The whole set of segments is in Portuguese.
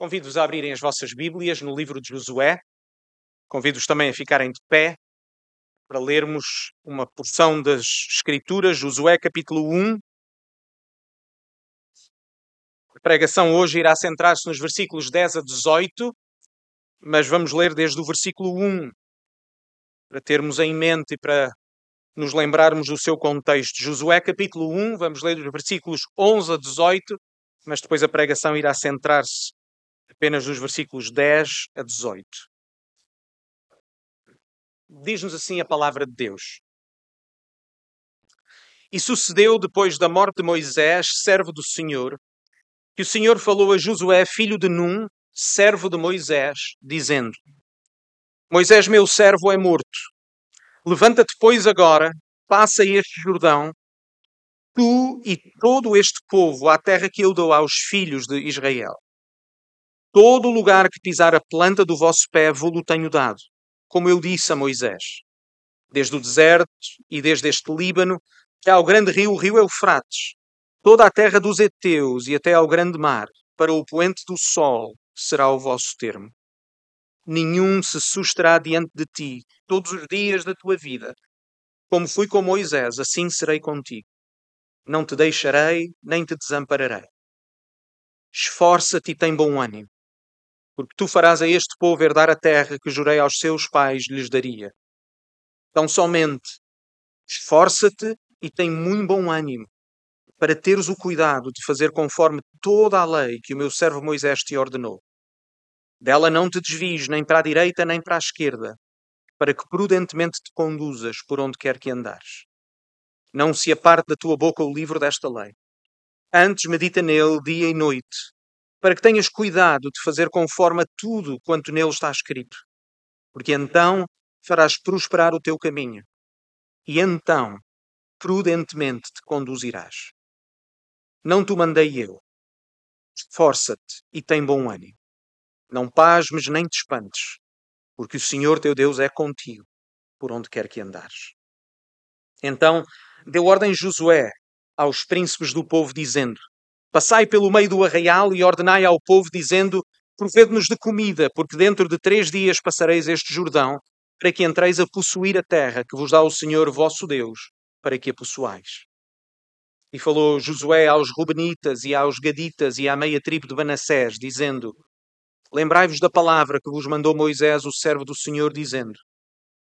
Convido-vos a abrirem as vossas Bíblias no livro de Josué. Convido-vos também a ficarem de pé para lermos uma porção das Escrituras, Josué capítulo 1. A pregação hoje irá centrar-se nos versículos 10 a 18, mas vamos ler desde o versículo 1 para termos em mente e para nos lembrarmos do seu contexto. Josué capítulo 1, vamos ler os versículos 11 a 18, mas depois a pregação irá centrar-se apenas dos versículos 10 a 18. Diz-nos assim a palavra de Deus. E sucedeu depois da morte de Moisés, servo do Senhor, que o Senhor falou a Josué, filho de Num, servo de Moisés, dizendo: Moisés, meu servo, é morto. Levanta-te, pois, agora, passa este Jordão, tu e todo este povo, à terra que eu dou aos filhos de Israel. Todo lugar que pisar a planta do vosso pé vou-lo tenho dado, como eu disse a Moisés. Desde o deserto e desde este Líbano, até ao grande rio, o rio Eufrates, toda a terra dos heteus e até ao grande mar, para o poente do sol, será o vosso termo. Nenhum se susterá diante de ti todos os dias da tua vida. Como fui com Moisés, assim serei contigo. Não te deixarei, nem te desampararei. Esforça-te e tem bom ânimo porque tu farás a este povo herdar a terra que jurei aos seus pais lhes daria. Então somente esforça-te e tem muito bom ânimo para teres o cuidado de fazer conforme toda a lei que o meu servo Moisés te ordenou. Dela não te desvies nem para a direita nem para a esquerda, para que prudentemente te conduzas por onde quer que andares. Não se aparte da tua boca o livro desta lei. Antes medita nele dia e noite, para que tenhas cuidado de fazer conforme a tudo quanto nele está escrito, porque então farás prosperar o teu caminho, e então prudentemente te conduzirás. Não te mandei eu. Esforça-te e tem bom ânimo. Não pasmes nem te espantes, porque o Senhor teu Deus é contigo, por onde quer que andares. Então deu ordem Josué aos príncipes do povo, dizendo: Passai pelo meio do arraial e ordenai ao povo, dizendo: Provede-nos de comida, porque dentro de três dias passareis este Jordão, para que entreis a possuir a terra que vos dá o Senhor vosso Deus, para que a possuais. E falou Josué aos Rubenitas e aos Gaditas e à meia tribo de Manassés, dizendo: Lembrai-vos da palavra que vos mandou Moisés, o servo do Senhor, dizendo: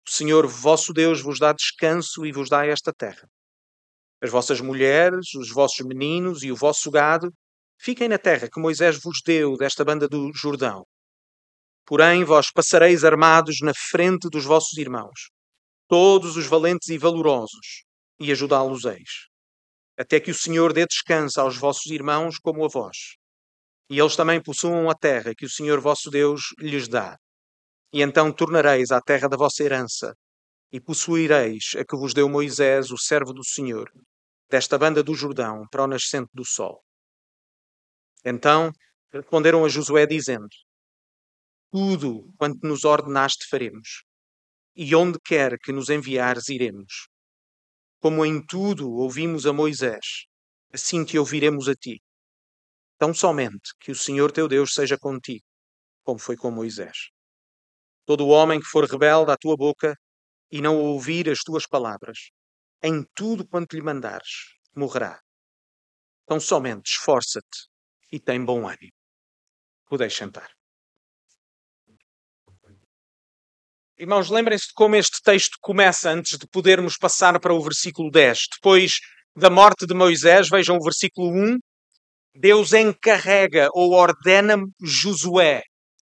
O Senhor vosso Deus vos dá descanso e vos dá esta terra. As vossas mulheres, os vossos meninos e o vosso gado fiquem na terra que Moisés vos deu desta banda do Jordão. Porém, vós passareis armados na frente dos vossos irmãos, todos os valentes e valorosos, e ajudá-los-eis, até que o Senhor dê descanso aos vossos irmãos como a vós, e eles também possuam a terra que o Senhor vosso Deus lhes dá. E então tornareis à terra da vossa herança, e possuireis a que vos deu Moisés, o servo do Senhor, desta banda do Jordão para o nascente do sol. Então responderam a Josué, dizendo: Tudo quanto nos ordenaste faremos, e onde quer que nos enviares iremos. Como em tudo ouvimos a Moisés, assim te ouviremos a ti. Tão somente que o Senhor teu Deus seja contigo, como foi com Moisés. Todo homem que for rebelde à tua boca e não ouvir as tuas palavras, em tudo quanto lhe mandares, morrerá. Então somente esforça-te e tem bom ânimo. Podeis sentar. Irmãos, lembrem-se de como este texto começa antes de podermos passar para o versículo 10. Depois da morte de Moisés, vejam o versículo 1. Deus encarrega ou ordena Josué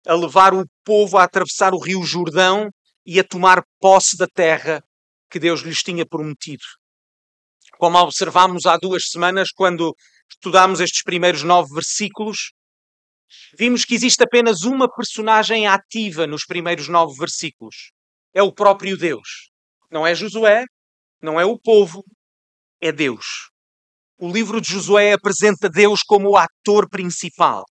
a levar o povo a atravessar o rio Jordão e a tomar posse da terra que Deus lhes tinha prometido. Como observámos há duas semanas, quando estudámos estes primeiros nove versículos, vimos que existe apenas uma personagem ativa nos primeiros nove versículos. É o próprio Deus. Não é Josué, não é o povo, é Deus. O livro de Josué apresenta Deus como o ator principal.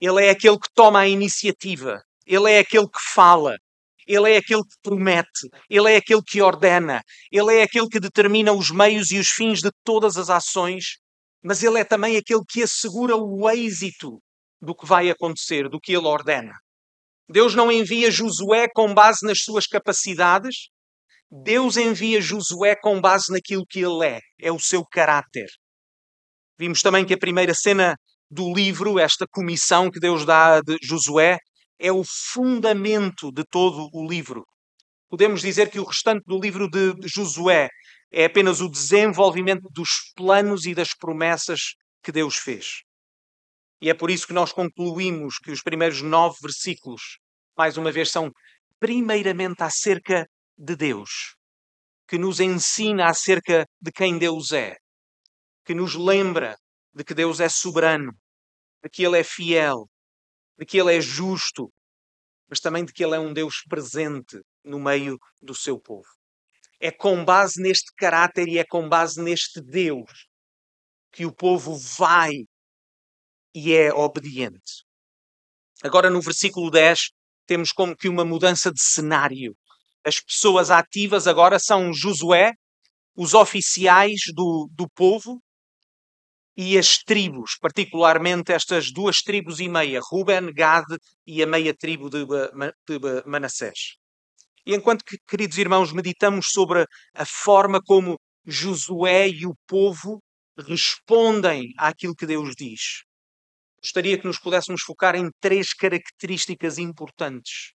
Ele é aquele que toma a iniciativa, ele é aquele que fala, ele é aquele que promete, ele é aquele que ordena, ele é aquele que determina os meios e os fins de todas as ações, mas ele é também aquele que assegura o êxito do que vai acontecer, do que ele ordena. Deus não envia Josué com base nas suas capacidades, Deus envia Josué com base naquilo que ele é, é o seu caráter. Vimos também que a primeira cena do livro, esta comissão que Deus dá de Josué, é o fundamento de todo o livro. Podemos dizer que o restante do livro de Josué é apenas o desenvolvimento dos planos e das promessas que Deus fez. E é por isso que nós concluímos que os primeiros nove versículos, mais uma vez, são primeiramente acerca de Deus, que nos ensina acerca de quem Deus é, que nos lembra de que Deus é soberano, de que Ele é fiel, de que Ele é justo, mas também de que Ele é um Deus presente no meio do seu povo. É com base neste caráter e é com base neste Deus que o povo vai e é obediente. Agora, no versículo 10, temos como que uma mudança de cenário. As pessoas ativas agora são Josué, os oficiais do, do povo e as tribos, particularmente estas duas tribos e meia, Ruben, Gad e a meia tribo de, de Manassés. E enquanto que, queridos irmãos, meditamos sobre a forma como Josué e o povo respondem àquilo que Deus diz, gostaria que nos pudéssemos focar em três características importantes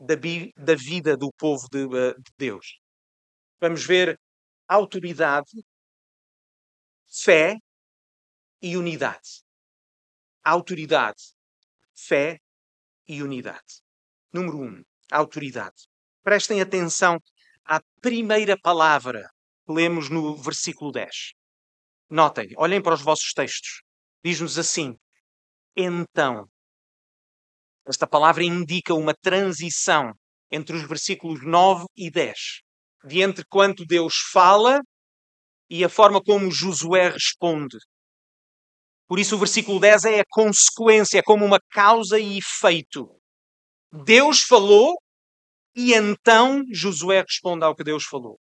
da, da vida do povo de, de Deus. Vamos ver autoridade, fé e unidade. Autoridade, fé e unidade. Número um, autoridade. Prestem atenção à primeira palavra que lemos no versículo 10. Notem, olhem para os vossos textos. Diz-nos assim: então. Esta palavra indica uma transição entre os versículos 9 e 10, de entre quanto Deus fala e a forma como Josué responde. Por isso, o versículo 10 é a consequência, é como uma causa e efeito. Deus falou e então Josué responde ao que Deus falou.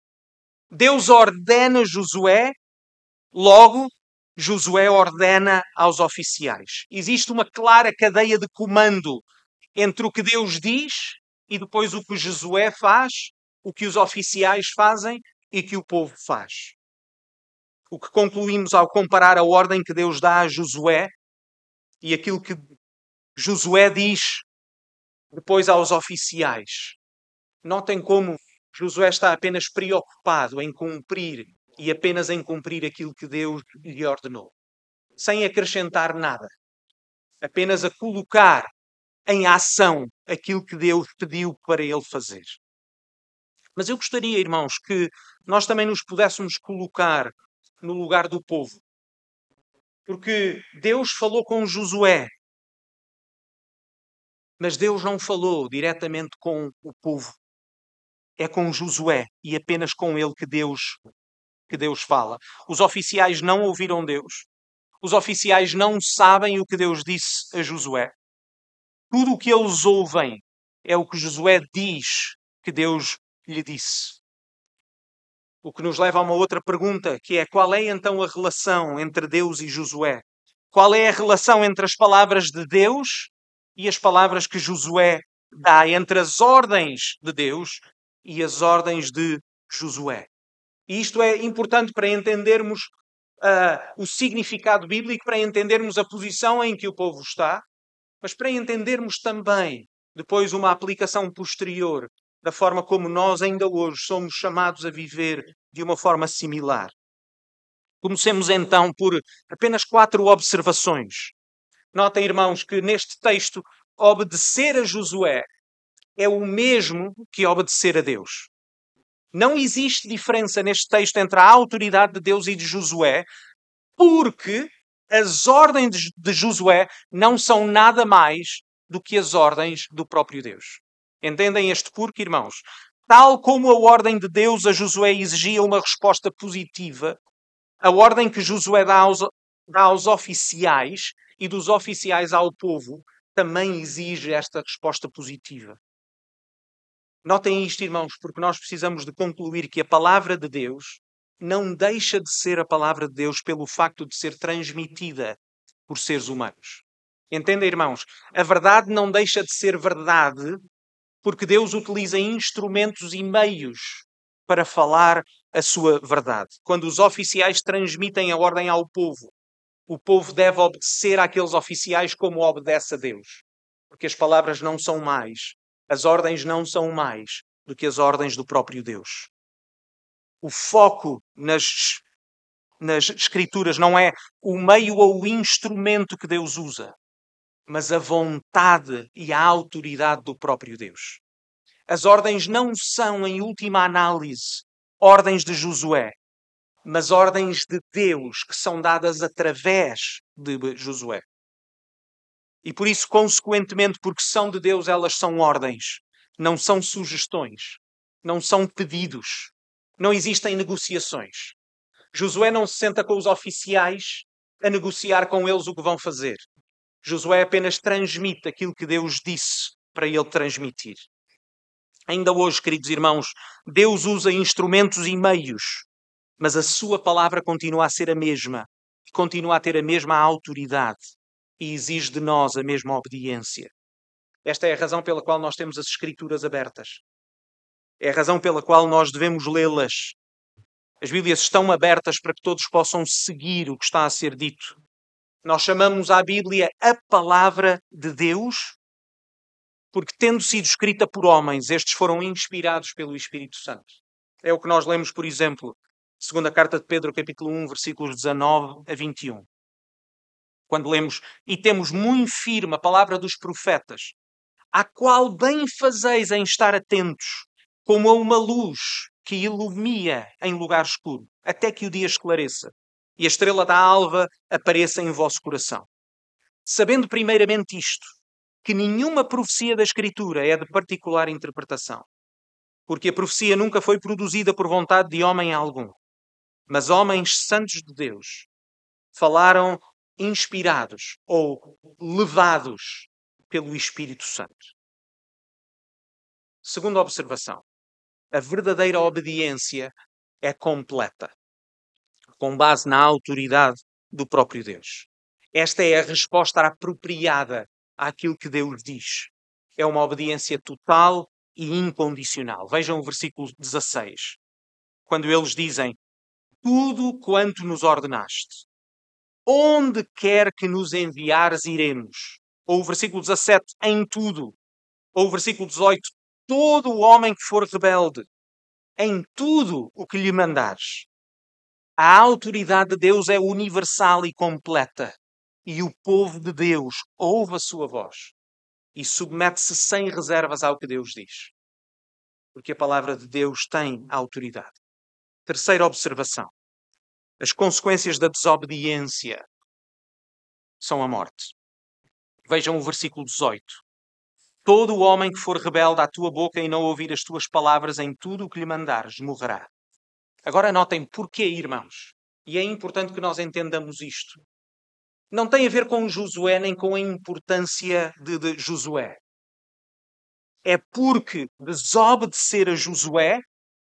Deus ordena Josué, logo Josué ordena aos oficiais. Existe uma clara cadeia de comando entre o que Deus diz e depois o que Josué faz, o que os oficiais fazem e que o povo faz. O que concluímos ao comparar a ordem que Deus dá a Josué e aquilo que Josué diz depois aos oficiais. Notem como Josué está apenas preocupado em cumprir e apenas em cumprir aquilo que Deus lhe ordenou, sem acrescentar nada, apenas a colocar em ação aquilo que Deus pediu para ele fazer. Mas eu gostaria, irmãos, que nós também nos pudéssemos colocar no lugar do povo. Porque Deus falou com Josué, mas Deus não falou diretamente com o povo. É com Josué e apenas com ele que Deus que Deus fala. Os oficiais não ouviram Deus. Os oficiais não sabem o que Deus disse a Josué. Tudo o que eles ouvem é o que Josué diz que Deus lhe disse. O que nos leva a uma outra pergunta, que é qual é então a relação entre Deus e Josué? Qual é a relação entre as palavras de Deus e as palavras que Josué dá, entre as ordens de Deus e as ordens de Josué? E isto é importante para entendermos uh, o significado bíblico, para entendermos a posição em que o povo está, mas para entendermos também, depois, uma aplicação posterior da forma como nós ainda hoje somos chamados a viver de uma forma similar. Comecemos então por apenas quatro observações. Notem, irmãos, que neste texto, obedecer a Josué é o mesmo que obedecer a Deus. Não existe diferença neste texto entre a autoridade de Deus e de Josué, porque as ordens de Josué não são nada mais do que as ordens do próprio Deus. Entendem este porquê, irmãos? Tal como a ordem de Deus a Josué exigia uma resposta positiva, a ordem que Josué dá aos, dá aos oficiais e dos oficiais ao povo também exige esta resposta positiva. Notem isto, irmãos, porque nós precisamos de concluir que a palavra de Deus não deixa de ser a palavra de Deus pelo facto de ser transmitida por seres humanos. Entenda, irmãos? A verdade não deixa de ser verdade porque Deus utiliza instrumentos e meios para falar a sua verdade. Quando os oficiais transmitem a ordem ao povo, o povo deve obedecer àqueles oficiais como obedece a Deus. Porque as palavras não são mais, as ordens não são mais do que as ordens do próprio Deus. O foco nas, nas Escrituras não é o meio ou o instrumento que Deus usa, mas a vontade e a autoridade do próprio Deus. As ordens não são, em última análise, ordens de Josué, mas ordens de Deus que são dadas através de Josué. E por isso, consequentemente, porque são de Deus, elas são ordens, não são sugestões, não são pedidos, não existem negociações. Josué não se senta com os oficiais a negociar com eles o que vão fazer. Josué apenas transmite aquilo que Deus disse para ele transmitir. Ainda hoje, queridos irmãos, Deus usa instrumentos e meios, mas a sua palavra continua a ser a mesma, continua a ter a mesma autoridade e exige de nós a mesma obediência. Esta é a razão pela qual nós temos as Escrituras abertas. É a razão pela qual nós devemos lê-las. As Bíblias estão abertas para que todos possam seguir o que está a ser dito. Nós chamamos a Bíblia a palavra de Deus, porque, tendo sido escrita por homens, estes foram inspirados pelo Espírito Santo. É o que nós lemos, por exemplo, segunda carta de Pedro, capítulo 1, versículos 19 a 21. Quando lemos, e temos muito firme a palavra dos profetas, à qual bem fazeis em estar atentos, como a uma luz que ilumia em lugar escuro, até que o dia esclareça e a estrela da alva apareça em vosso coração. Sabendo primeiramente isto, que nenhuma profecia da Escritura é de particular interpretação, porque a profecia nunca foi produzida por vontade de homem algum, mas homens santos de Deus falaram inspirados ou levados pelo Espírito Santo. Segunda observação: a verdadeira obediência é completa com base na autoridade do próprio Deus. Esta é a resposta apropriada àquilo que Deus diz. É uma obediência total e incondicional. Vejam o versículo 16. Quando eles dizem: Tudo quanto nos ordenaste, onde quer que nos enviares, iremos. Ou o versículo 17: Em tudo. Ou o versículo 18: Todo o homem que for rebelde, em tudo o que lhe mandares. A autoridade de Deus é universal e completa. E o povo de Deus ouve a sua voz e submete-se sem reservas ao que Deus diz. Porque a palavra de Deus tem autoridade. Terceira observação. As consequências da desobediência são a morte. Vejam o versículo 18. Todo o homem que for rebelde à tua boca e não ouvir as tuas palavras em tudo o que lhe mandares, morrerá. Agora notem porquê, irmãos. E é importante que nós entendamos isto. Não tem a ver com Josué nem com a importância de, de Josué. É porque desobedecer a Josué,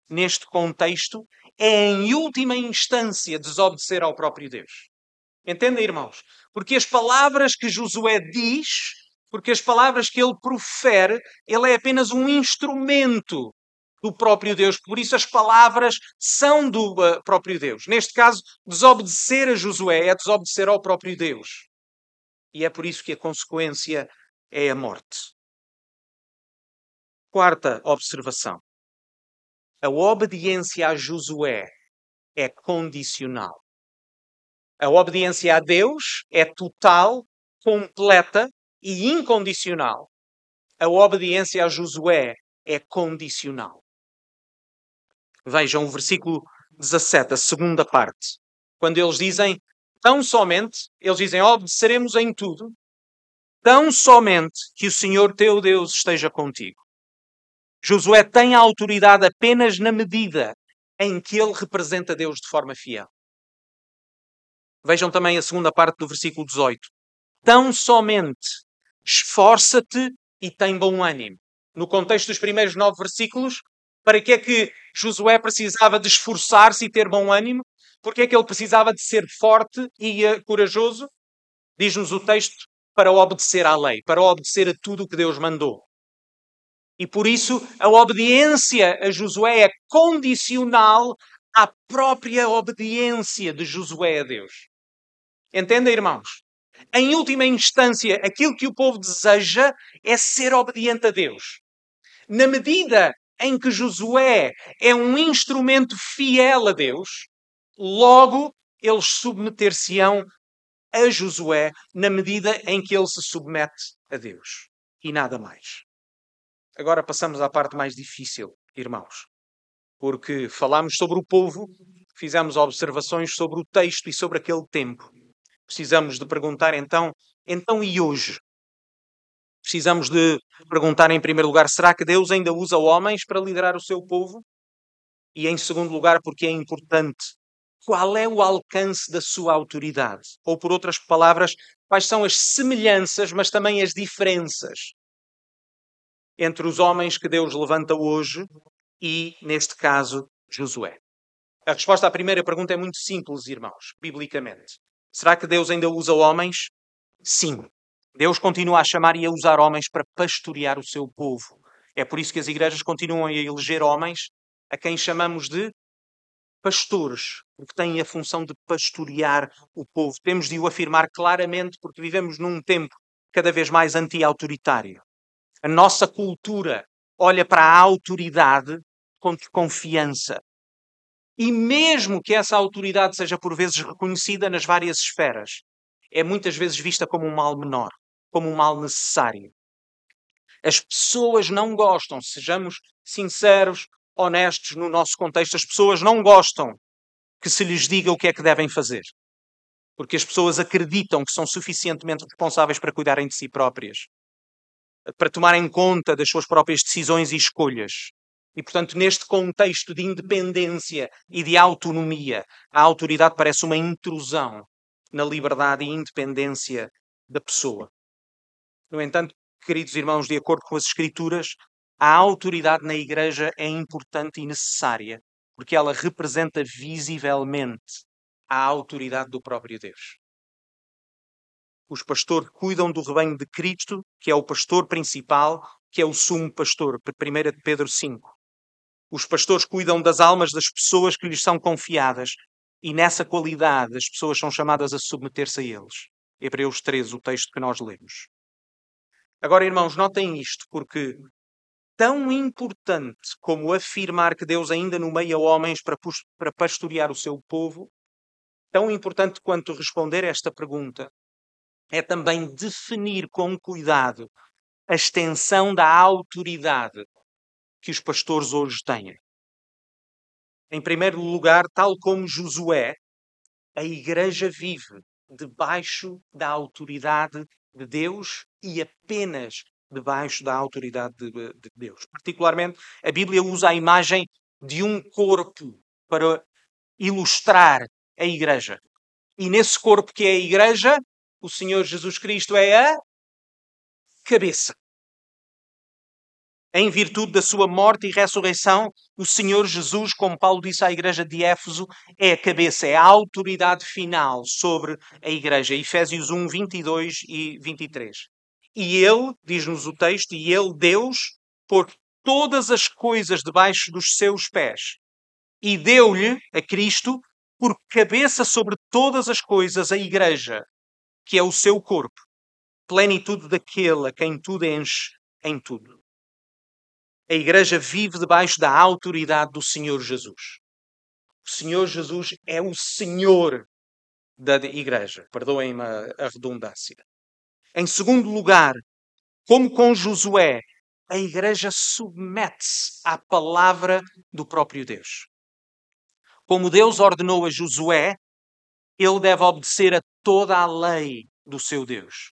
neste contexto, é em última instância desobedecer ao próprio Deus. Entendem, irmãos? Porque as palavras que Josué diz, porque as palavras que ele profere, ele é apenas um instrumento do próprio Deus. Por isso, as palavras são do uh, próprio Deus. Neste caso, desobedecer a Josué é desobedecer ao próprio Deus. E é por isso que a consequência é a morte. Quarta observação. A obediência a Josué é condicional. A obediência a Deus é total, completa e incondicional. A obediência a Josué é condicional. Vejam o versículo 17, a segunda parte. Quando eles dizem, tão somente, eles dizem, obedeceremos em tudo, tão somente que o Senhor teu Deus esteja contigo. Josué tem a autoridade apenas na medida em que ele representa Deus de forma fiel. Vejam também a segunda parte do versículo 18. Tão somente esforça-te e tem bom ânimo. No contexto dos primeiros nove versículos, para que é que Josué precisava de esforçar-se e ter bom ânimo? Porque é que ele precisava de ser forte e uh, corajoso? Diz-nos o texto, para obedecer à lei, para obedecer a tudo o que Deus mandou. E por isso a obediência a Josué é condicional à própria obediência de Josué a Deus. Entendem, irmãos? Em última instância, aquilo que o povo deseja é ser obediente a Deus. Na medida em que Josué é um instrumento fiel a Deus, logo eles submeter-se-ão a Josué na medida em que ele se submete a Deus. E nada mais. Agora passamos à parte mais difícil, irmãos. Porque falámos sobre o povo, fizemos observações sobre o texto e sobre aquele tempo. Precisamos de perguntar então, então e hoje? Precisamos de perguntar em primeiro lugar, será que Deus ainda usa homens para liderar o seu povo? E em segundo lugar, porque é importante, qual é o alcance da sua autoridade? Ou por outras palavras, quais são as semelhanças, mas também as diferenças entre os homens que Deus levanta hoje e, neste caso, Josué? A resposta à primeira pergunta é muito simples, irmãos, biblicamente. Será que Deus ainda usa homens? Sim. Deus continua a chamar e a usar homens para pastorear o seu povo. É por isso que as igrejas continuam a eleger homens a quem chamamos de pastores, porque têm a função de pastorear o povo. Temos de o afirmar claramente porque vivemos num tempo cada vez mais anti-autoritário. A nossa cultura olha para a autoridade com confiança. E mesmo que essa autoridade seja por vezes reconhecida nas várias esferas, é muitas vezes vista como um mal menor, como um mal necessário. As pessoas não gostam, sejamos sinceros, honestos no nosso contexto, as pessoas não gostam que se lhes diga o que é que devem fazer. Porque as pessoas acreditam que são suficientemente responsáveis para cuidarem de si próprias para tomarem conta das suas próprias decisões e escolhas. E, portanto, neste contexto de independência e de autonomia, a autoridade parece uma intrusão na liberdade e independência da pessoa. No entanto, queridos irmãos, de acordo com as Escrituras, a autoridade na Igreja é importante e necessária, porque ela representa visivelmente a autoridade do próprio Deus. Os pastores cuidam do rebanho de Cristo, que é o pastor principal, que é o sumo pastor. 1 de Pedro 5. Os pastores cuidam das almas das pessoas que lhes são confiadas e nessa qualidade as pessoas são chamadas a submeter-se a eles. Hebreus 13, o texto que nós lemos. Agora, irmãos, notem isto, porque tão importante como afirmar que Deus ainda nomeia homens para, para pastorear o seu povo, tão importante quanto responder esta pergunta é também definir com cuidado a extensão da autoridade que os pastores hoje têm. Em primeiro lugar, tal como Josué, a igreja vive debaixo da autoridade de Deus e apenas debaixo da autoridade de, de, Deus. Particularmente, a Bíblia usa a imagem de um corpo para ilustrar a igreja. E nesse corpo que é a igreja, o Senhor Jesus Cristo é a cabeça. Em virtude da sua morte e ressurreição, o Senhor Jesus, como Paulo disse à igreja de Éfeso, é a cabeça, é a autoridade final sobre a igreja. Efésios 1, 22 e 23. E ele, diz-nos o texto, e ele, Deus, pôs todas as coisas debaixo dos seus pés e deu-lhe, a Cristo, por cabeça sobre todas as coisas, a igreja, que é o seu corpo, plenitude daquele a quem tudo enche em tudo. A igreja vive debaixo da autoridade do Senhor Jesus. O Senhor Jesus é o Senhor da igreja. Perdoem-me a redundância. Em segundo lugar, como com Josué, a igreja submete-se à palavra do próprio Deus. Como Deus ordenou a Josué, ele deve obedecer a toda a lei do seu Deus.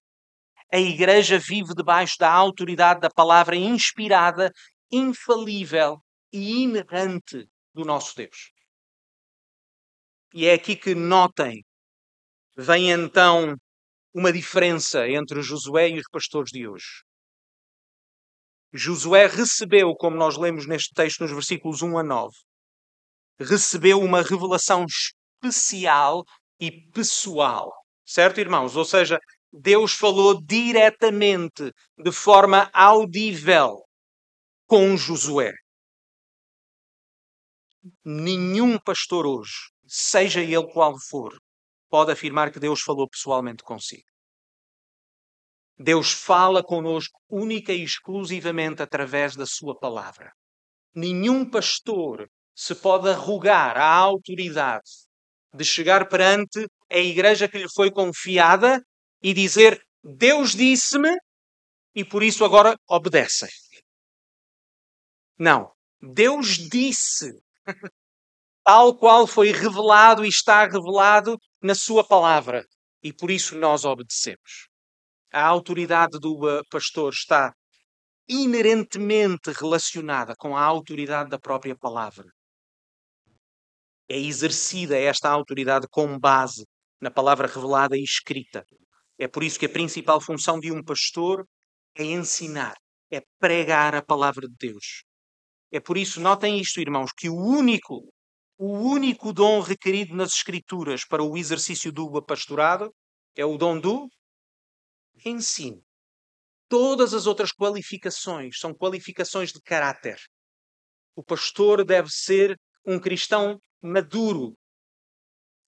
A Igreja vive debaixo da autoridade da palavra inspirada, infalível e inerrante do nosso Deus. E é aqui que notem, vem então uma diferença entre Josué e os pastores de hoje. Josué recebeu, como nós lemos neste texto nos versículos 1 a 9, recebeu uma revelação especial e pessoal. Certo, irmãos? Ou seja, Deus falou diretamente, de forma audível, com Josué. Nenhum pastor hoje, seja ele qual for, pode afirmar que Deus falou pessoalmente consigo. Deus fala conosco única e exclusivamente através da Sua palavra. Nenhum pastor se pode arrogar a autoridade de chegar perante a igreja que lhe foi confiada e dizer: Deus disse-me e por isso agora obedecem. Não. Deus disse, tal qual foi revelado e está revelado na Sua palavra, e por isso nós obedecemos a autoridade do eh, pastor está inerentemente relacionada com a autoridade da própria palavra. É exercida esta autoridade com base na palavra revelada e escrita. É por isso que a principal função de um pastor é ensinar, é pregar a palavra de Deus. É por isso, notem isto, irmãos, que o único, o único dom requerido nas Escrituras para o exercício do pastorado é o dom do ensino. Todas as outras qualificações são qualificações de caráter. O pastor deve ser um cristão maduro,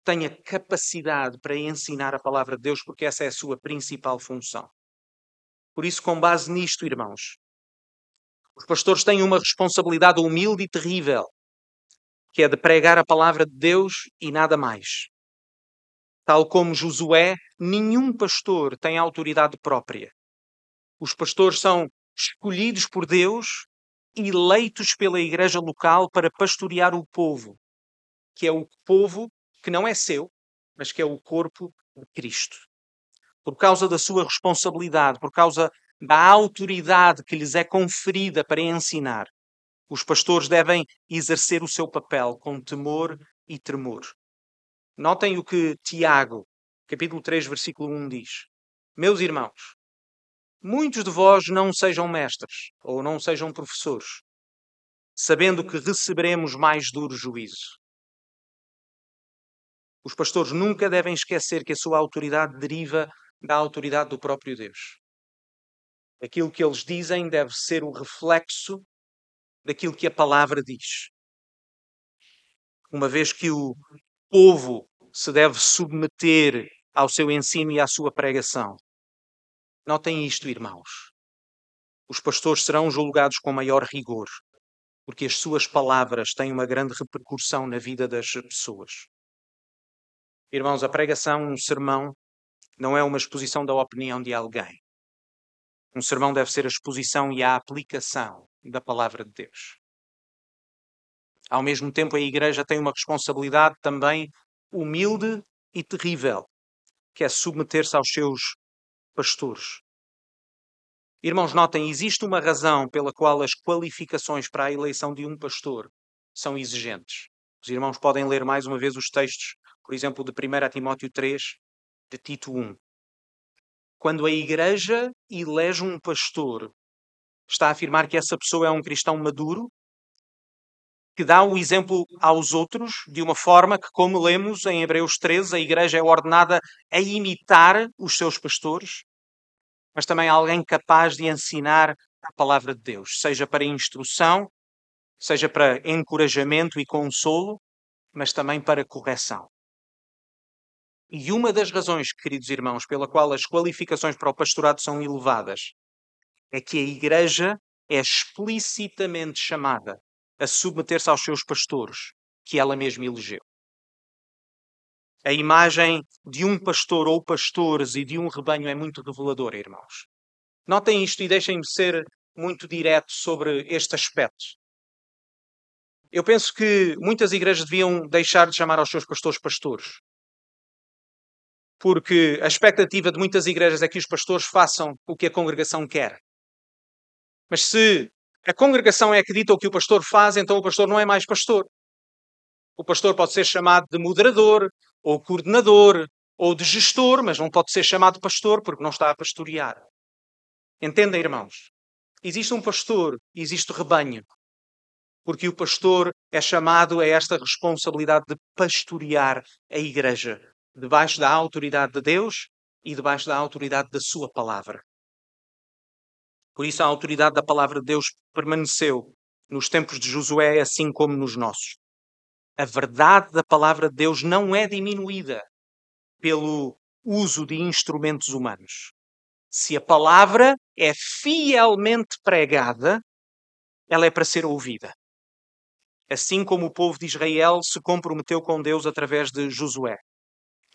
tenha capacidade para ensinar a palavra de Deus, porque essa é a sua principal função. Por isso, com base nisto, irmãos, os pastores têm uma responsabilidade humilde e terrível, que é de pregar a palavra de Deus e nada mais. Tal como Josué, nenhum pastor tem autoridade própria. Os pastores são escolhidos por Deus, eleitos pela igreja local para pastorear o povo, que é o povo que não é seu, mas que é o corpo de Cristo. Por causa da sua responsabilidade, por causa da autoridade que lhes é conferida para ensinar, os pastores devem exercer o seu papel com temor e tremor. Notem o que Tiago, capítulo 3, versículo 1 diz: Meus irmãos, muitos de vós não sejam mestres ou não sejam professores, sabendo que receberemos mais duro juízo. Os pastores nunca devem esquecer que a sua autoridade deriva da autoridade do próprio Deus. Aquilo que eles dizem deve ser o reflexo daquilo que a palavra diz. Uma vez que o povo se deve submeter ao seu ensino e à sua pregação. Notem isto, irmãos. Os pastores serão julgados com maior rigor, porque as suas palavras têm uma grande repercussão na vida das pessoas. Irmãos, a pregação, um sermão, não é uma exposição da opinião de alguém. Um sermão deve ser a exposição e a aplicação da palavra de Deus. Ao mesmo tempo, a Igreja tem uma responsabilidade também humilde e terrível, que é submeter-se aos seus pastores. Irmãos, notem, existe uma razão pela qual as qualificações para a eleição de um pastor são exigentes. Os irmãos podem ler mais uma vez os textos, por exemplo, de 1 Timóteo 3, de Tito 1. Quando a igreja elege um pastor, está a afirmar que essa pessoa é um cristão maduro, que dá o exemplo aos outros de uma forma que, como lemos em Hebreus 13, a igreja é ordenada a imitar os seus pastores, mas também alguém capaz de ensinar a palavra de Deus, seja para instrução, seja para encorajamento e consolo, mas também para correção. E uma das razões, queridos irmãos, pela qual as qualificações para o pastorado são elevadas é que a igreja é explicitamente chamada a submeter-se aos seus pastores, que ela mesma elegeu. A imagem de um pastor ou pastores e de um rebanho é muito reveladora, irmãos. Notem isto e deixem-me ser muito direto sobre este aspecto. Eu penso que muitas igrejas deviam deixar de chamar aos seus pastores pastores. Porque a expectativa de muitas igrejas é que os pastores façam o que a congregação quer. Mas se a congregação é que dita o que o pastor faz, então o pastor não é mais pastor. O pastor pode ser chamado de moderador, ou coordenador, ou de gestor, mas não pode ser chamado pastor porque não está a pastorear. Entendem, irmãos? Existe um pastor e existe rebanho. Porque o pastor é chamado a esta responsabilidade de pastorear a igreja, debaixo da autoridade de Deus e debaixo da autoridade da Sua palavra. Por isso, a autoridade da palavra de Deus permaneceu nos tempos de Josué, assim como nos nossos. A verdade da palavra de Deus não é diminuída pelo uso de instrumentos humanos. Se a palavra é fielmente pregada, ela é para ser ouvida. Assim como o povo de Israel se comprometeu com Deus através de Josué.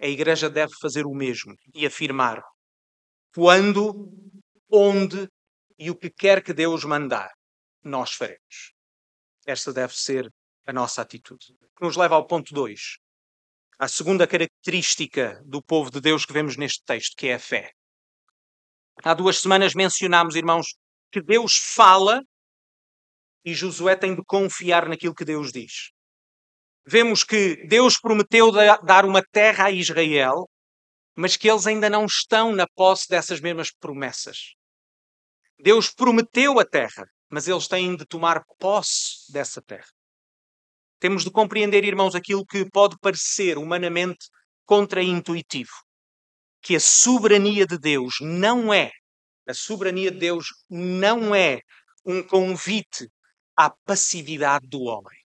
A igreja deve fazer o mesmo e afirmar: quando, onde e o que quer que Deus mandar, nós faremos. Esta deve ser a nossa atitude. Que nos leva ao ponto 2. A segunda característica do povo de Deus que vemos neste texto, que é a fé. Há duas semanas mencionámos, irmãos, que Deus fala e Josué tem de confiar naquilo que Deus diz. Vemos que Deus prometeu dar uma terra a Israel, mas que eles ainda não estão na posse dessas mesmas promessas. Deus prometeu a terra, mas eles têm de tomar posse dessa terra. Temos de compreender, irmãos, aquilo que pode parecer humanamente contraintuitivo que a soberania de Deus não é, a soberania de Deus não é um convite à passividade do homem.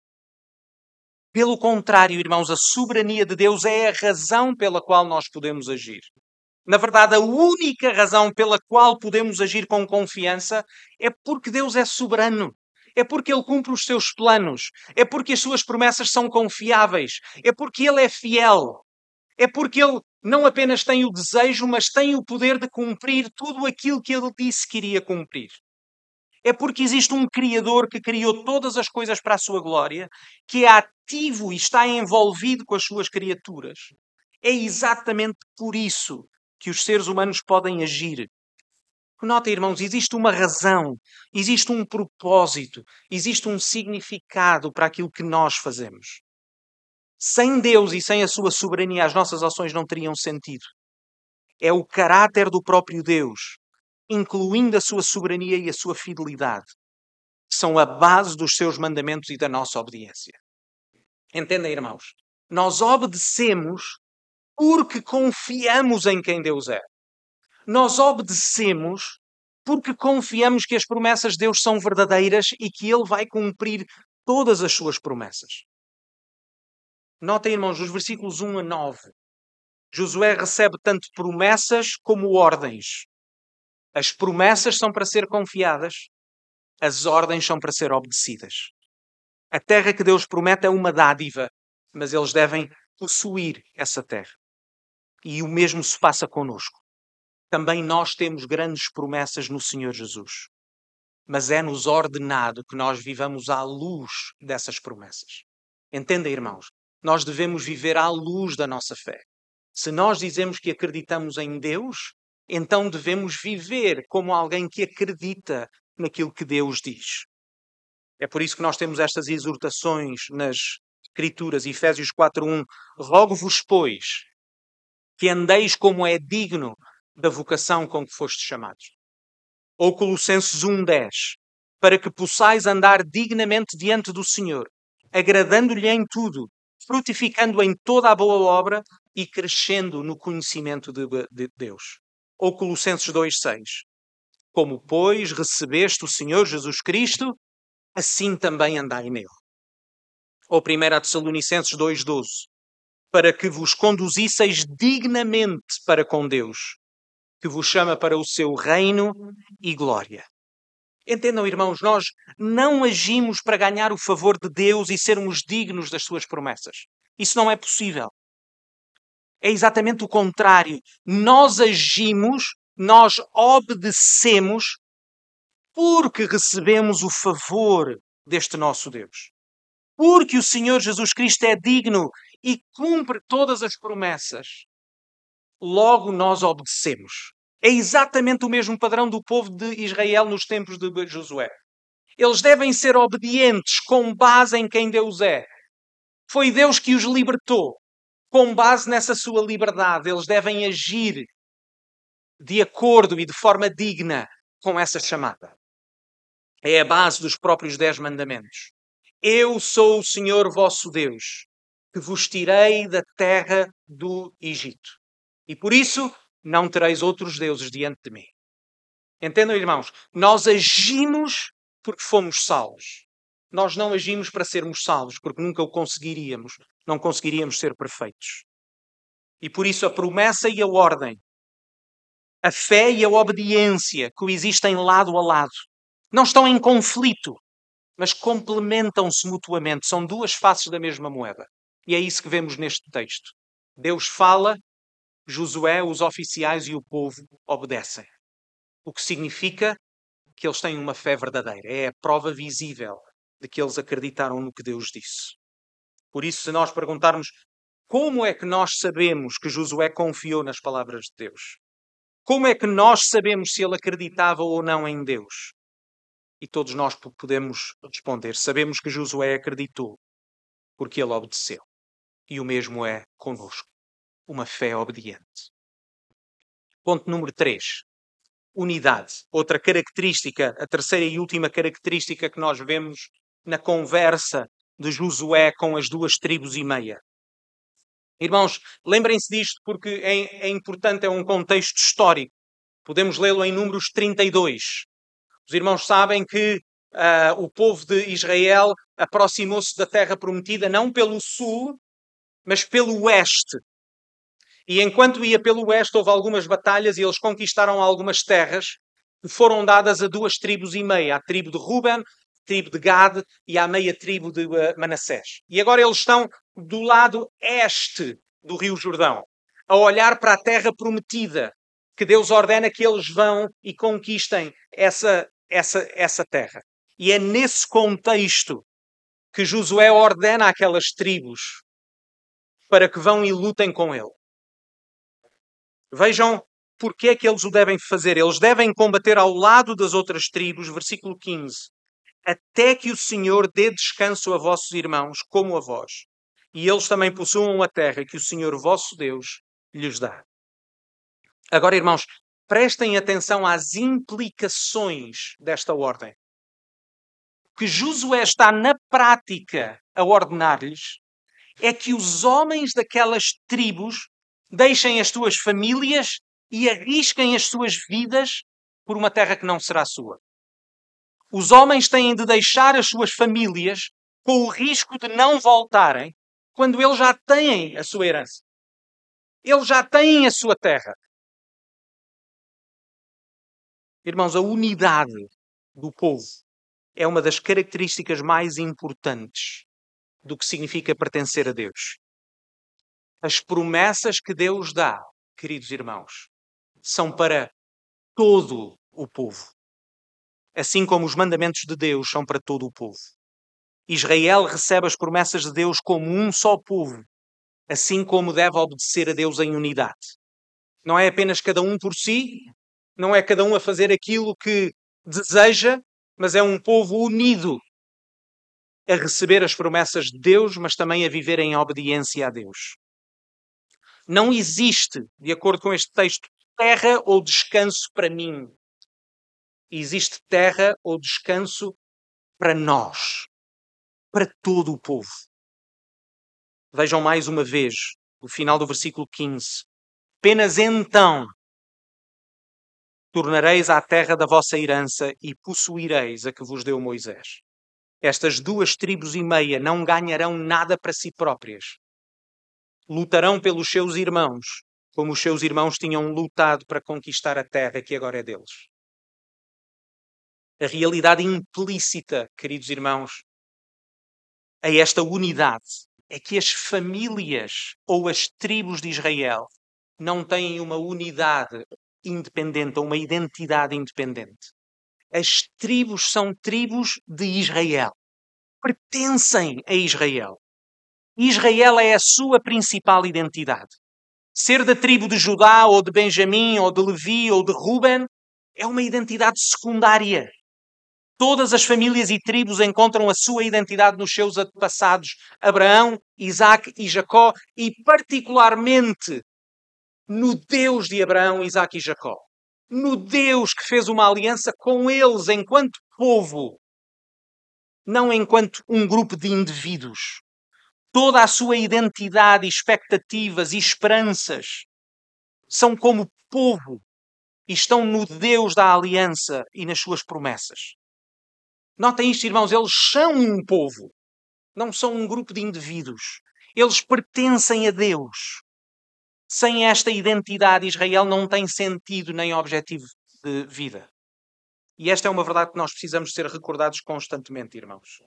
Pelo contrário, irmãos, a soberania de Deus é a razão pela qual nós podemos agir. Na verdade, a única razão pela qual podemos agir com confiança é porque Deus é soberano. É porque Ele cumpre os seus planos. É porque as suas promessas são confiáveis. É porque Ele é fiel. É porque Ele não apenas tem o desejo, mas tem o poder de cumprir tudo aquilo que ele disse que iria cumprir. É porque existe um Criador que criou todas as coisas para a sua glória, que é ativo e está envolvido com as suas criaturas. É exatamente por isso que os seres humanos podem agir. Nota, irmãos, existe uma razão, existe um propósito, existe um significado para aquilo que nós fazemos. Sem Deus e sem a sua soberania, as nossas ações não teriam sentido. É o caráter do próprio Deus, incluindo a sua soberania e a sua fidelidade, que são a base dos seus mandamentos e da nossa obediência. Entendem, irmãos? Nós obedecemos porque confiamos em quem Deus é. Nós obedecemos porque confiamos que as promessas de Deus são verdadeiras e que Ele vai cumprir todas as suas promessas. Notem, irmãos, os versículos 1 a 9. Josué recebe tanto promessas como ordens. As promessas são para ser confiadas, as ordens são para ser obedecidas. A terra que Deus promete é uma dádiva, mas eles devem possuir essa terra. E o mesmo se passa conosco. Também nós temos grandes promessas no Senhor Jesus. Mas é-nos ordenado que nós vivamos à luz dessas promessas. Entendem, irmãos? Nós devemos viver à luz da nossa fé. Se nós dizemos que acreditamos em Deus, então devemos viver como alguém que acredita naquilo que Deus diz. É por isso que nós temos estas exortações nas Escrituras, Efésios 4:1, rogo-vos, pois, que andeis como é digno da vocação com que fostes chamados. Ou Colossenses 1:10, para que possais andar dignamente diante do Senhor, agradando-lhe em tudo, frutificando em toda a boa obra e crescendo no conhecimento de, de Deus. Ou Colossenses 2,6. Como, pois, recebeste o Senhor Jesus Cristo, assim também andai nele. Ou 1 Tessalonicenses 2,12. Para que vos conduzisseis dignamente para com Deus, que vos chama para o seu reino e glória. Entendam, irmãos, nós não agimos para ganhar o favor de Deus e sermos dignos das suas promessas. Isso não é possível. É exatamente o contrário. Nós agimos, nós obedecemos porque recebemos o favor deste nosso Deus. Porque o Senhor Jesus Cristo é digno e cumpre todas as promessas. Logo nós obedecemos. É exatamente o mesmo padrão do povo de Israel nos tempos de Josué. Eles devem ser obedientes com base em quem Deus é. Foi Deus que os libertou. Com base nessa sua liberdade, eles devem agir de acordo e de forma digna com essa chamada. É a base dos próprios Dez Mandamentos. Eu sou o Senhor vosso Deus, que vos tirei da terra do Egito. E por isso Não tereis outros deuses diante de mim. Entendam, irmãos? Nós agimos porque fomos salvos. Nós não agimos para sermos salvos, porque nunca o conseguiríamos. Não conseguiríamos ser perfeitos. E por isso a promessa e a ordem, a fé e a obediência coexistem lado a lado. Não estão em conflito, mas complementam-se mutuamente. São duas faces da mesma moeda. E é isso que vemos neste texto. Deus fala, Josué, os oficiais e o povo obedecem. O que significa que eles têm uma fé verdadeira. É a prova visível de que eles acreditaram no que Deus disse. Por isso, se nós perguntarmos como é que nós sabemos que Josué confiou nas palavras de Deus? Como é que nós sabemos se ele acreditava ou não em Deus? E todos nós podemos responder: sabemos que Josué acreditou, porque ele obedeceu. E o mesmo é conosco. Uma fé obediente. Ponto número 3. Unidade. Outra característica, a terceira e última característica que nós vemos na conversa de Josué com as duas tribos e meia. Irmãos, lembrem-se disto porque é, é, importante, é um contexto histórico. Podemos lê-lo em Números 32. Os irmãos sabem que uh, o povo de Israel aproximou-se da terra prometida não pelo sul, mas pelo oeste. E enquanto ia pelo oeste, houve algumas batalhas e eles conquistaram algumas terras que foram dadas a duas tribos e meia, a tribo de Ruben tribo de Gad e à meia tribo de uh, Manassés. E agora eles estão do lado este do Rio Jordão, a olhar para a terra prometida, que Deus ordena que eles vão e conquistem essa, essa, essa terra. E é nesse contexto que Josué ordena aquelas tribos para que vão e lutem com ele. Vejam porque é que eles o devem fazer. Eles devem combater ao lado das outras tribos, versículo 15 até que o Senhor dê descanso a vossos irmãos, como a vós, e eles também possuam a terra que o Senhor vosso Deus lhes dá. Agora, irmãos, prestem atenção às implicações desta ordem. Que Josué está na prática a ordenar-lhes é que os homens daquelas tribos deixem as suas famílias e arrisquem as suas vidas por uma terra que não será sua. Os homens têm de deixar as suas famílias com o risco de não voltarem quando eles já têm a sua herança. Eles já têm a sua terra. Irmãos, a unidade do povo é uma das características mais importantes do que significa pertencer a Deus. As promessas que Deus dá, queridos irmãos, são para todo o povo assim como os mandamentos de Deus são para todo o povo. Israel recebe as promessas de Deus como um só povo, assim como deve obedecer a Deus em unidade. Não é apenas cada um por si, não é cada um a fazer aquilo que deseja, mas é um povo unido a receber as promessas de Deus, mas também a viver em obediência a Deus. Não existe, de acordo com este texto, terra ou descanso para mim existe terra ou descanso para nós, para todo o povo. Vejam mais uma vez o final do versículo 15. Apenas então tornareis à terra da vossa herança e possuireis a que vos deu Moisés. Estas duas tribos e meia não ganharão nada para si próprias. Lutarão pelos seus irmãos, como os seus irmãos tinham lutado para conquistar a terra que agora é deles a realidade implícita, queridos irmãos, a esta unidade é que as famílias ou as tribos de Israel não têm uma unidade independente ou uma identidade independente. As tribos são tribos de Israel. Pertencem a Israel. Israel é a sua principal identidade. Ser da tribo de Judá ou de Benjamim ou de Levi ou de Ruben é uma identidade secundária. Todas as famílias e tribos encontram a sua identidade nos seus antepassados, Abraão, Isaac e Jacó, e particularmente no Deus de Abraão, Isaac e Jacó. No Deus que fez uma aliança com eles enquanto povo, não enquanto um grupo de indivíduos. Toda a sua identidade, expectativas e esperanças são como povo e estão no Deus da aliança e nas suas promessas. Notem isto, irmãos, eles são um povo, não são um grupo de indivíduos. Eles pertencem a Deus. Sem esta identidade, Israel não tem sentido nem objetivo de vida. E esta é uma verdade que nós precisamos ser recordados constantemente, irmãos.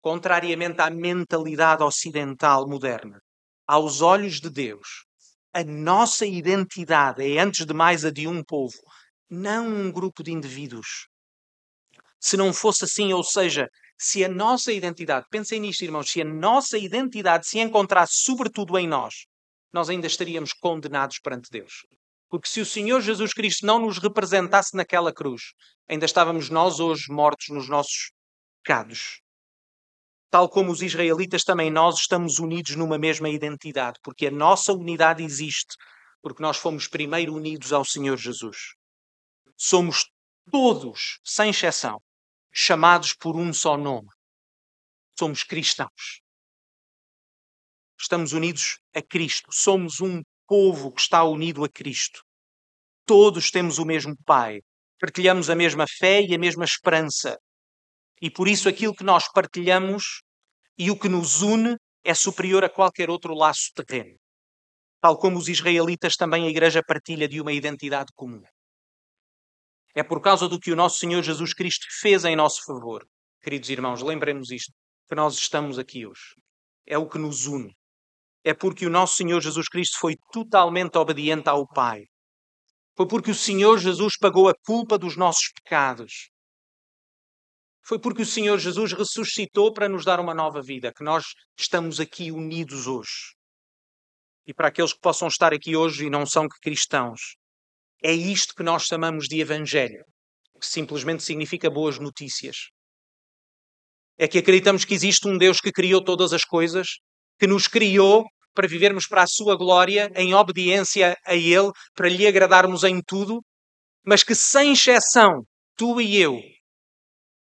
Contrariamente à mentalidade ocidental moderna, aos olhos de Deus, a nossa identidade é, antes de mais, a de um povo, não um grupo de indivíduos. Se não fosse assim, ou seja, se a nossa identidade, pensem nisto, irmãos, se a nossa identidade se encontrasse sobretudo em nós, nós ainda estaríamos condenados perante Deus. Porque se o Senhor Jesus Cristo não nos representasse naquela cruz, ainda estávamos nós hoje mortos nos nossos pecados. Tal como os israelitas, também nós estamos unidos numa mesma identidade, porque a nossa unidade existe, porque nós fomos primeiro unidos ao Senhor Jesus. Somos todos, sem exceção, chamados por um só nome. Somos cristãos. Estamos unidos a Cristo. Somos um povo que está unido a Cristo. Todos temos o mesmo Pai. Partilhamos a mesma fé e a mesma esperança. E por isso aquilo que nós partilhamos e o que nos une é superior a qualquer outro laço terreno. Tal como os israelitas, também a Igreja partilha de uma identidade comum. É por causa do que o nosso Senhor Jesus Cristo fez em nosso favor. Queridos irmãos, lembremos isto, que nós estamos aqui hoje. É o que nos une. É porque o nosso Senhor Jesus Cristo foi totalmente obediente ao Pai. Foi porque o Senhor Jesus pagou a culpa dos nossos pecados. Foi porque o Senhor Jesus ressuscitou para nos dar uma nova vida, que nós estamos aqui unidos hoje. E para aqueles que possam estar aqui hoje e não são cristãos, é isto que nós chamamos de Evangelho, que simplesmente significa boas notícias. É que acreditamos que existe um Deus que criou todas as coisas, que nos criou para vivermos para a sua glória, em obediência a Ele, para lhe agradarmos em tudo, mas que sem exceção, tu e eu,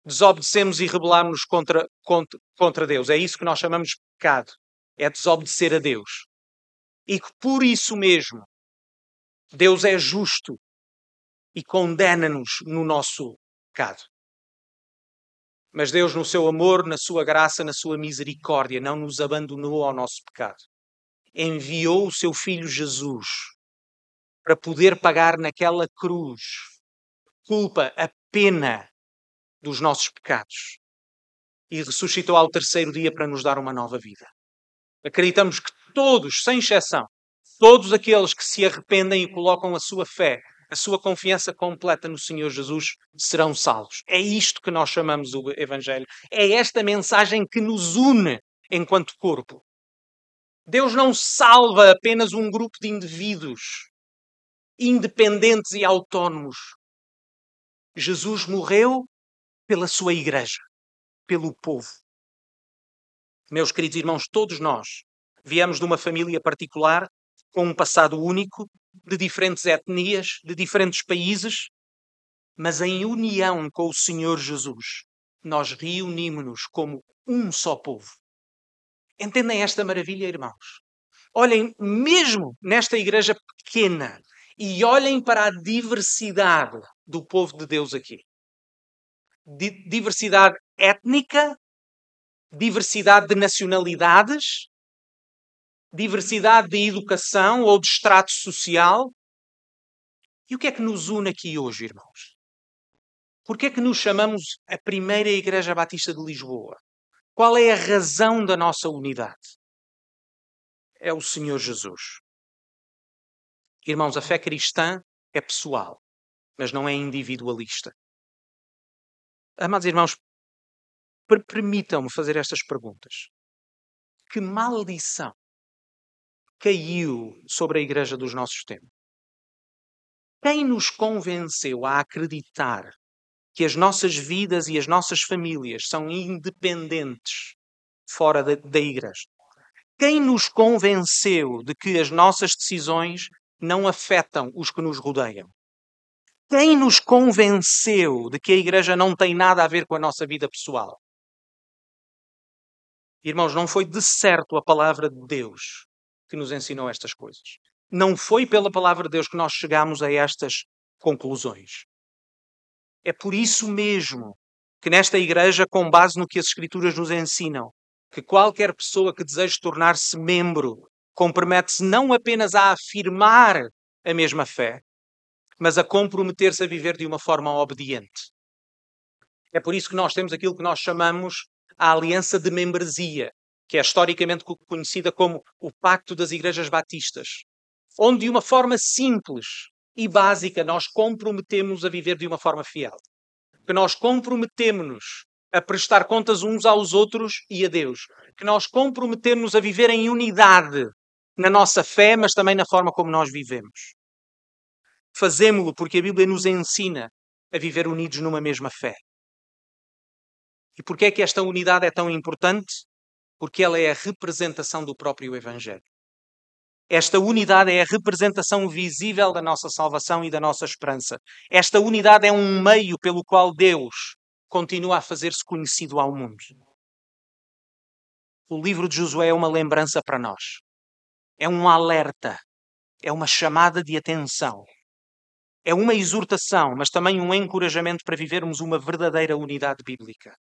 desobedecemos e rebelamos contra, contra, contra Deus. É isso que nós chamamos de pecado. É desobedecer a Deus. E que por isso mesmo Deus é justo e condena-nos no nosso pecado. Mas Deus, no seu amor, na sua graça, na sua misericórdia, não nos abandonou ao nosso pecado. Enviou o seu filho Jesus para poder pagar naquela cruz culpa, a pena dos nossos pecados. E ressuscitou ao terceiro dia para nos dar uma nova vida. Acreditamos que todos, sem exceção, Todos aqueles que se arrependem e colocam a sua fé, a sua confiança completa no Senhor Jesus, serão salvos. É isto que nós chamamos o Evangelho. É esta mensagem que nos une enquanto corpo. Deus não salva apenas um grupo de indivíduos independentes e autónomos. Jesus morreu pela sua igreja, pelo povo. Meus queridos irmãos, todos nós viemos de uma família particular com um passado único, de diferentes etnias, de diferentes países, mas em união com o Senhor Jesus, nós reunimos-nos como um só povo. Entendem esta maravilha, irmãos? Olhem, mesmo nesta igreja pequena, e olhem para a diversidade do povo de Deus aqui. diversidade étnica, diversidade de nacionalidades, diversidade de educação ou de extrato social. E o que é que nos une aqui hoje, irmãos? Por que é que nos chamamos a primeira Igreja Batista de Lisboa? Qual é a razão da nossa unidade? É o Senhor Jesus. Irmãos, a fé cristã é pessoal, mas não é individualista. Amados irmãos, permitam-me fazer estas perguntas. Que maldição caiu sobre a igreja dos nossos tempos? Quem nos convenceu a acreditar que as nossas vidas e as nossas famílias são independentes fora da, da igreja? Quem nos convenceu de que as nossas decisões não afetam os que nos rodeiam? Quem nos convenceu de que a igreja não tem nada a ver com a nossa vida pessoal? Irmãos, não foi de certo a palavra de Deus que nos ensinou estas coisas. Não foi pela palavra de Deus que nós chegamos a estas conclusões. É por isso mesmo que nesta igreja, com base no que as Escrituras nos ensinam, que qualquer pessoa que deseje tornar-se membro compromete-se não apenas a afirmar a mesma fé, mas a comprometer-se a viver de uma forma obediente. É por isso que nós temos aquilo que nós chamamos a aliança de membresia, que é historicamente conhecida como o Pacto das Igrejas Batistas, onde de uma forma simples e básica nós comprometemos a viver de uma forma fiel. Que nós comprometemos a prestar contas uns aos outros e a Deus. Que nós comprometemos a viver em unidade na nossa fé, mas também na forma como nós vivemos. Fazemos-lo porque a Bíblia nos ensina a viver unidos numa mesma fé. E porquê é que esta unidade é tão importante? Porque ela é a representação do próprio Evangelho. Esta unidade é a representação visível da nossa salvação e da nossa esperança. Esta unidade é um meio pelo qual Deus continua a fazer-se conhecido ao mundo. O livro de Josué é uma lembrança para nós. É um alerta. É uma chamada de atenção. É uma exortação, mas também um encorajamento para vivermos uma verdadeira unidade bíblica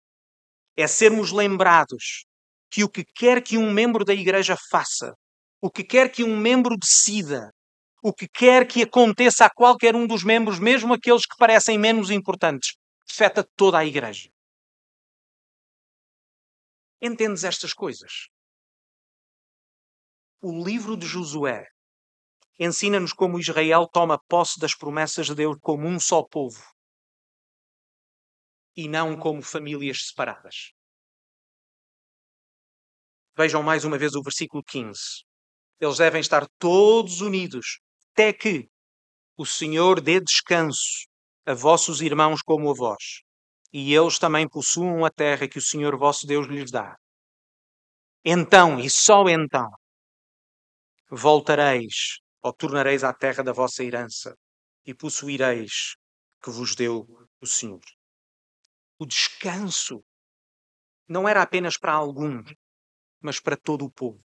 é sermos lembrados que o que quer que um membro da igreja faça, o que quer que um membro decida, o que quer que aconteça a qualquer um dos membros, mesmo aqueles que parecem menos importantes, afeta toda a igreja. Entendes estas coisas? O livro de Josué ensina-nos como Israel toma posse das promessas de Deus como um só povo e não como famílias separadas. Vejam mais uma vez o versículo 15. Eles devem estar todos unidos, até que o Senhor dê descanso a vossos irmãos como a vós, e eles também possuam a terra que o Senhor vosso Deus lhes dá. Então, e só então, voltareis ou tornareis à terra da vossa herança e possuireis que vos deu o Senhor o descanso não era apenas para alguns, mas para todo o povo.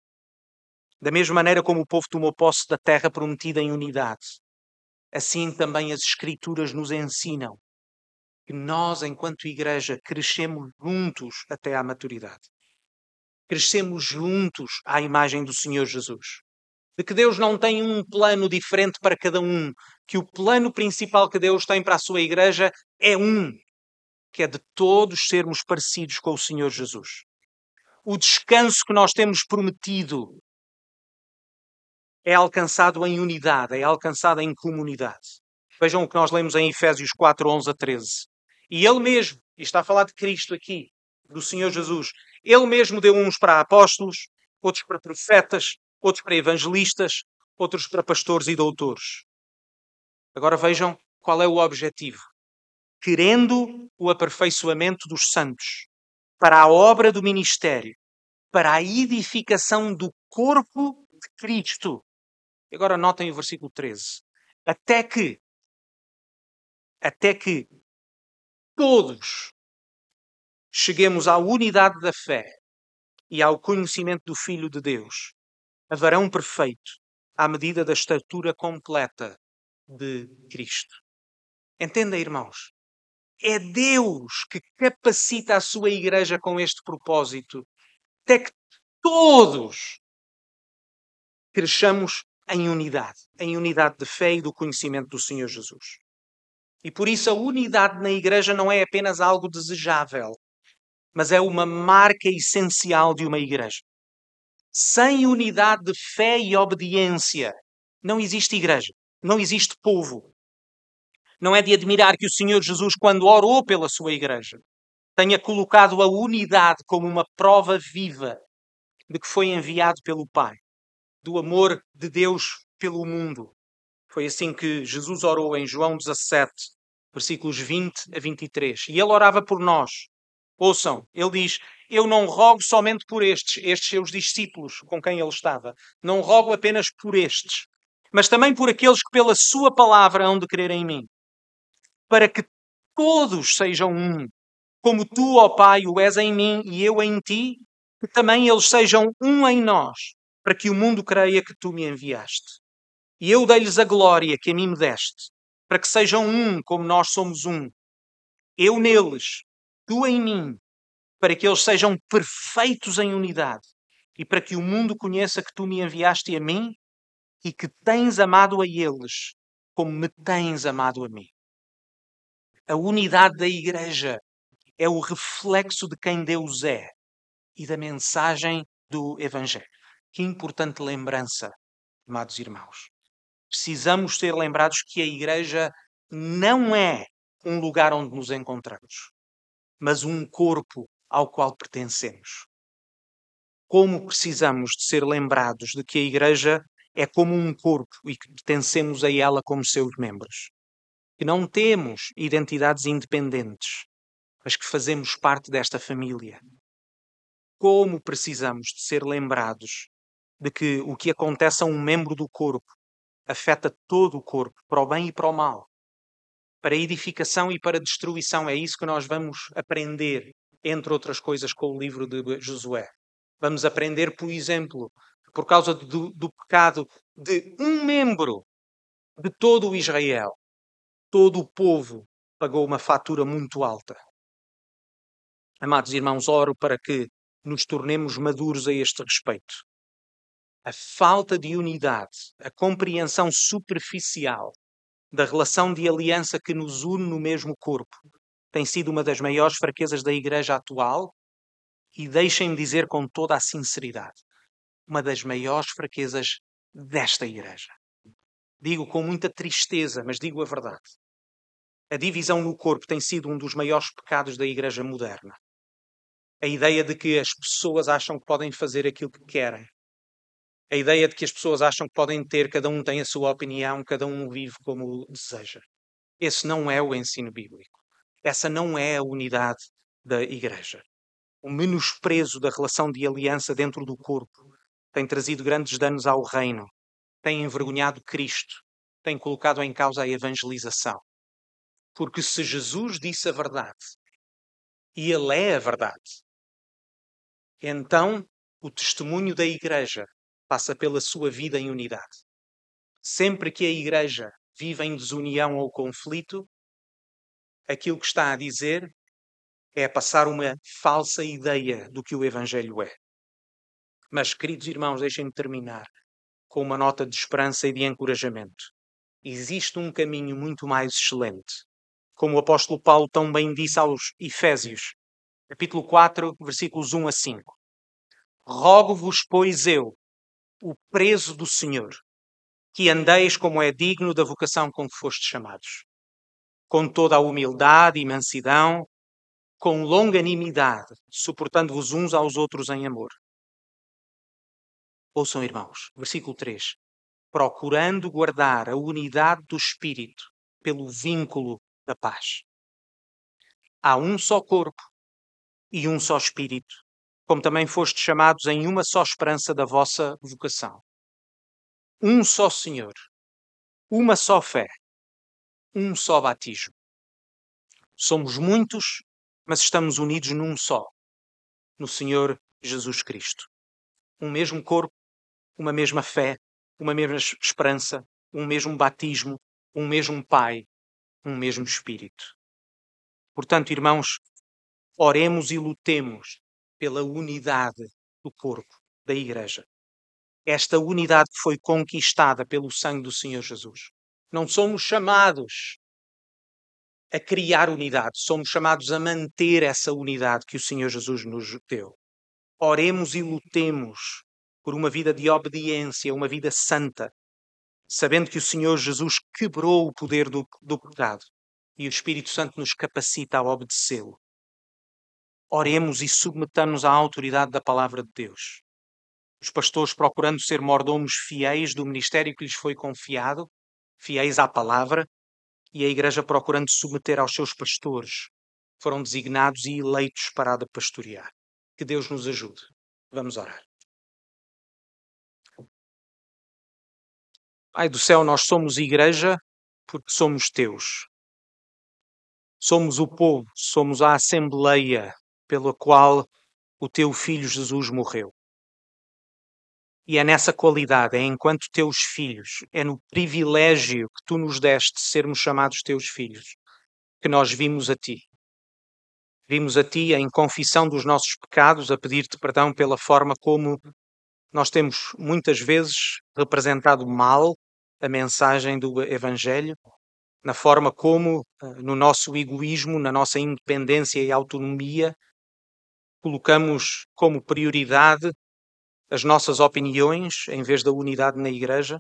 Da mesma maneira como o povo tomou posse da terra prometida em unidade, assim também as Escrituras nos ensinam que nós, enquanto igreja, crescemos juntos até à maturidade. Crescemos juntos à imagem do Senhor Jesus. De que Deus não tem um plano diferente para cada um, que o plano principal que Deus tem para a sua igreja é um, que é de todos sermos parecidos com o Senhor Jesus. O descanso que nós temos prometido é alcançado em unidade, é alcançado em comunidade. Vejam o que nós lemos em Efésios 4, 11 a 13. E Ele mesmo, e está a falar de Cristo aqui, do Senhor Jesus, Ele mesmo deu uns para apóstolos, outros para profetas, outros para evangelistas, outros para pastores e doutores. Agora vejam qual é o objetivo querendo o aperfeiçoamento dos santos, para a obra do ministério, para a edificação do corpo de Cristo. Agora notem o versículo 13. Até que, até que todos cheguemos à unidade da fé e ao conhecimento do Filho de Deus, a varão perfeito, à medida da estatura completa de Cristo. Entenda, irmãos, é Deus que capacita a sua igreja com este propósito, até que todos cresçamos em unidade, em unidade de fé e do conhecimento do Senhor Jesus. E por isso a unidade na igreja não é apenas algo desejável, mas é uma marca essencial de uma igreja. Sem unidade de fé e obediência, não existe igreja, não existe povo, não é de admirar que o Senhor Jesus, quando orou pela sua igreja, tenha colocado a unidade como uma prova viva de que foi enviado pelo Pai, do amor de Deus pelo mundo. Foi assim que Jesus orou em João 17, versículos 20 a 23. E ele orava por nós. Ouçam, ele diz: Eu não rogo somente por estes, estes seus discípulos com quem ele estava. Não rogo apenas por estes, mas também por aqueles que pela sua palavra hão de crer em mim para que todos sejam um, como tu, ó Pai, o és em mim e eu em ti, que também eles sejam um em nós, para que o mundo creia que tu me enviaste. E eu dei-lhes a glória que a mim me deste, para que sejam um como nós somos um. Eu neles, tu em mim, para que eles sejam perfeitos em unidade e para que o mundo conheça que tu me enviaste a mim e que tens amado a eles como me tens amado a mim. A unidade da Igreja é o reflexo de quem Deus é e da mensagem do Evangelho. Que importante lembrança, amados irmãos. Precisamos ser lembrados que a Igreja não é um lugar onde nos encontramos, mas um corpo ao qual pertencemos. Como precisamos de ser lembrados de que a Igreja é como um corpo e que pertencemos a ela como seus membros. Que não temos identidades independentes, mas que fazemos parte desta família. Como precisamos de ser lembrados de que o que acontece a um membro do corpo afeta todo o corpo, para o bem e para o mal, para edificação e para destruição. É isso que nós vamos aprender, entre outras coisas, com o livro de Josué. Vamos aprender, por exemplo, por causa do, do pecado de um membro de todo o Israel, todo o povo pagou uma fatura muito alta. Amados irmãos, oro para que nos tornemos maduros a este respeito. A falta de unidade, a compreensão superficial da relação de aliança que nos une no mesmo corpo, tem sido uma das maiores fraquezas da Igreja atual e deixem-me dizer com toda a sinceridade, uma das maiores fraquezas desta igreja. Digo com muita tristeza, mas digo a verdade. A divisão no corpo tem sido um dos maiores pecados da igreja moderna. A ideia de que as pessoas acham que podem fazer aquilo que querem. A ideia de que as pessoas acham que podem ter, cada um tem a sua opinião, cada um vive como deseja. Esse não é o ensino bíblico. Essa não é a unidade da igreja. O menosprezo da relação de aliança dentro do corpo tem trazido grandes danos ao reino, tem envergonhado Cristo, tem colocado em causa a evangelização. Porque se Jesus disse a verdade, e Ele é a verdade, então o testemunho da Igreja passa pela sua vida em unidade. Sempre que a Igreja vive em desunião ou conflito, aquilo que está a dizer é passar uma falsa ideia do que o Evangelho é. Mas, queridos irmãos, deixem-me terminar com uma nota de esperança e de encorajamento. Existe um caminho muito mais excelente, como o apóstolo Paulo tão bem disse aos Efésios, capítulo 4, versículos 1 a 5. Rogo-vos, pois eu, o preso do Senhor, que andeis como é digno da vocação com que fostes chamados, com toda a humildade e mansidão, com longanimidade, suportando-vos uns aos outros em amor Ouçam, irmãos, versículo 3. Procurando guardar a unidade do Espírito pelo vínculo da paz. Há um só corpo e um só Espírito, como também fostes chamados em uma só esperança da vossa vocação. Um só Senhor, uma só fé, um só batismo. Somos muitos, mas estamos unidos num só, no Senhor Jesus Cristo. Um mesmo corpo, uma mesma fé, uma mesma esperança, um mesmo batismo, um mesmo Pai, um mesmo Espírito. Portanto, irmãos, oremos e lutemos pela unidade do corpo da Igreja. Esta unidade foi conquistada pelo sangue do Senhor Jesus. Não somos chamados a criar unidade, somos chamados a manter essa unidade que o Senhor Jesus nos deu. Oremos e lutemos por uma vida de obediência, uma vida santa, sabendo que o Senhor Jesus quebrou o poder do, do pecado e o Espírito Santo nos capacita a obedecê-lo. Oremos e submetamos à autoridade da palavra de Deus. Os pastores procurando ser mordomos fiéis do ministério que lhes foi confiado, fiéis à palavra, e a igreja procurando submeter aos seus pastores, foram designados e eleitos para a de pastorear. Que Deus nos ajude. Vamos orar. Pai do céu, nós somos igreja porque somos teus. Somos o povo, somos a assembleia pela qual o teu filho Jesus morreu. E é nessa qualidade, é enquanto teus filhos, é no privilégio que tu nos deste de sermos chamados teus filhos, que nós vimos a ti. Vimos a ti em confissão dos nossos pecados, a pedir-te perdão pela forma como nós temos muitas vezes representado mal a mensagem do Evangelho, na forma como, eh, no nosso egoísmo, na nossa independência e autonomia, colocamos como prioridade as nossas opiniões em vez da unidade na Igreja,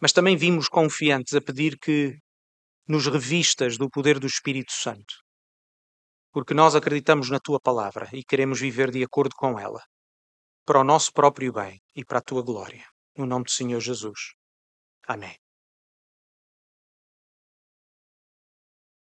mas também vimos confiantes a pedir que nos revistas do poder do Espírito Santo, porque nós acreditamos na tua palavra e queremos viver de acordo com ela, para o nosso próprio bem e para a tua glória. No nome do Senhor Jesus. Amém.